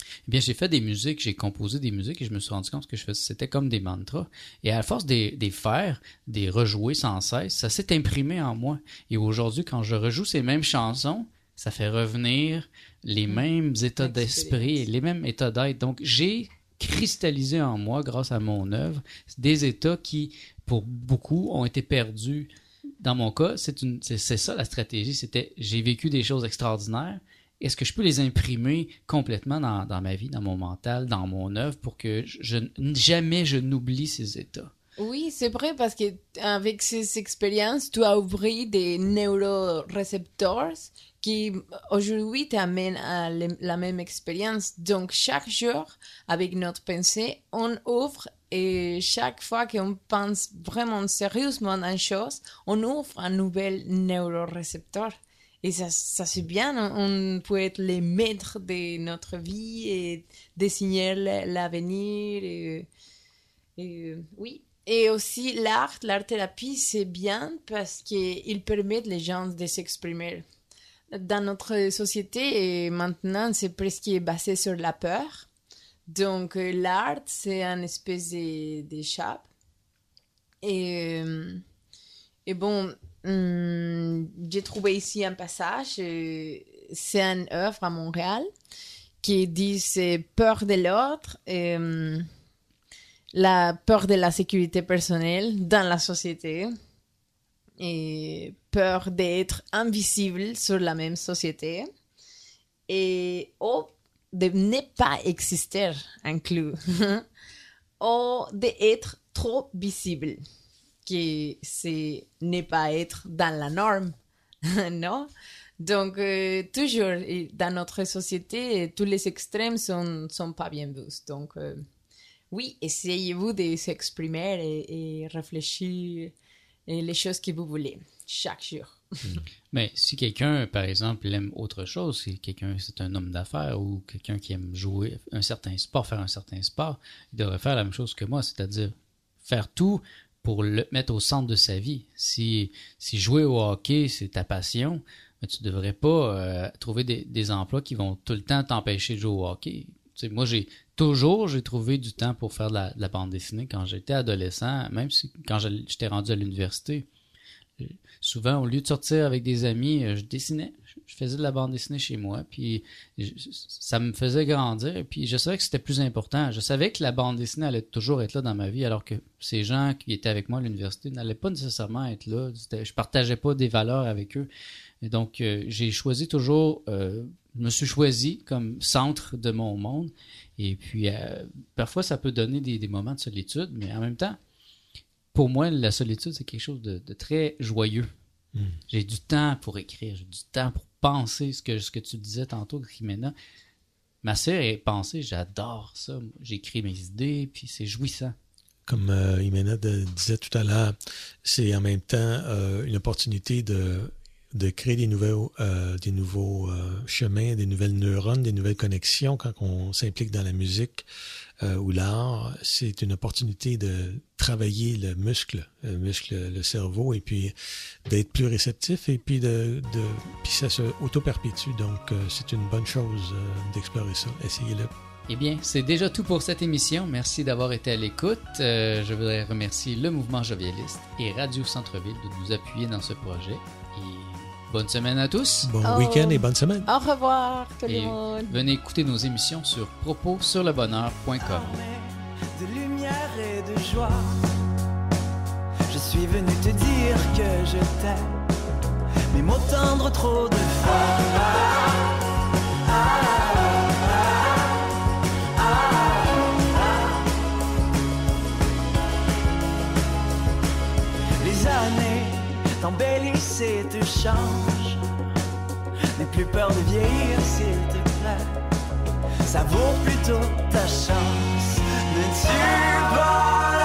eh bien j'ai fait des musiques, j'ai composé des musiques et je me suis rendu compte que je faisais c'était comme des mantras. Et à force des, des faire, des rejouer sans cesse, ça s'est imprimé en moi. Et aujourd'hui, quand je rejoue ces mêmes chansons, ça fait revenir les mêmes états d'esprit, les mêmes états d'être. Donc j'ai cristallisé en moi, grâce à mon œuvre, des états qui, pour beaucoup, ont été perdus. Dans mon cas, c'est une, c'est, ça la stratégie. C'était, j'ai vécu des choses extraordinaires. Est-ce que je peux les imprimer complètement dans, dans ma vie, dans mon mental, dans mon œuvre, pour que je, jamais je n'oublie ces états? Oui, c'est vrai parce que avec ces expériences, tu as ouvert des neurorécepteurs qui aujourd'hui t'amènent à la même expérience. Donc chaque jour, avec notre pensée, on ouvre et chaque fois qu'on pense vraiment sérieusement à une chose, on ouvre un nouvel neurorécepteur. Et ça, ça c'est bien, on peut être les maîtres de notre vie et dessiner l'avenir. Et, et, oui. Et aussi l'art, l'art-thérapie, c'est bien parce qu'il permet les gens de s'exprimer. Dans notre société, et maintenant, c'est presque basé sur la peur. Donc, euh, l'art, c'est une espèce d'échappe. Et, euh, bon, hum, j'ai trouvé ici un passage. euh, C'est une œuvre à Montréal qui dit c'est peur de l'autre. et, hum, la peur de la sécurité personnelle dans la société et peur d'être invisible sur la même société et ou de ne pas exister inclus *laughs* ou d'être trop visible qui c'est ne pas être dans la norme *laughs* non? Donc euh, toujours dans notre société tous les extrêmes sont sont pas bien vus. Donc euh, oui, essayez-vous de s'exprimer et réfléchir et les choses que vous voulez chaque jour. Mais si quelqu'un, par exemple, aime autre chose, si quelqu'un c'est un homme d'affaires ou quelqu'un qui aime jouer un certain sport, faire un certain sport, il devrait faire la même chose que moi, c'est-à-dire faire tout pour le mettre au centre de sa vie. Si, si jouer au hockey, c'est ta passion, tu devrais pas euh, trouver des emplois qui vont tout le temps t'empêcher de jouer au hockey. Moi, j'ai toujours trouvé du temps pour faire de la, de la bande dessinée quand j'étais adolescent, même si quand j'étais rendu à l'université. Euh, Souvent, au lieu de sortir avec des amis, euh, je dessinais. Je- faisais de la bande dessinée chez moi, puis ça me faisait grandir. Puis je savais que c'était plus important. Je savais que la bande dessinée allait toujours être là dans ma vie, alors que ces gens qui étaient avec moi à l'université n'allaient pas nécessairement être là. Je partageais pas des valeurs avec eux. Et donc, euh, j'ai choisi toujours, je me suis choisi comme centre de mon monde. Et puis, euh, parfois, ça peut donner des, des moments de solitude, mais en même temps, pour moi, la solitude, c'est quelque chose de, de très joyeux. Mm. J'ai du temps pour écrire, j'ai du temps pour penser ce que, ce que tu disais tantôt, Jimena. Ma sœur est pensée, j'adore ça. J'écris mes idées, puis c'est jouissant. Comme euh, Imena disait tout à l'heure, c'est en même temps euh, une opportunité de, de créer des nouveaux, euh, des nouveaux euh, chemins, des nouvelles neurones, des nouvelles connexions quand on s'implique dans la musique euh, ou l'art. C'est une opportunité de travailler le muscle, le muscle, le cerveau, et puis d'être plus réceptif, et puis de, puis ça se auto-perpétue. Donc, c'est une bonne chose d'explorer ça. Essayez-le. Eh bien, c'est déjà tout pour cette émission. Merci d'avoir été à l'écoute. Je voudrais remercier le Mouvement Jovialiste et Radio Centre-Ville de nous appuyer dans ce projet. Et bonne semaine à tous. Bon Oh. week-end et bonne semaine. Au revoir, tout Et le monde. venez écouter nos émissions sur proposurlebonheur.com. de lumière et de joie. Je suis venu te dire que je t'aime, mes mots tendres trop de fois. Les années t'embellissent et te changent. N'aie plus peur de vieillir, s'il te plaît ça vaut plutôt ta chance. Ne tue pas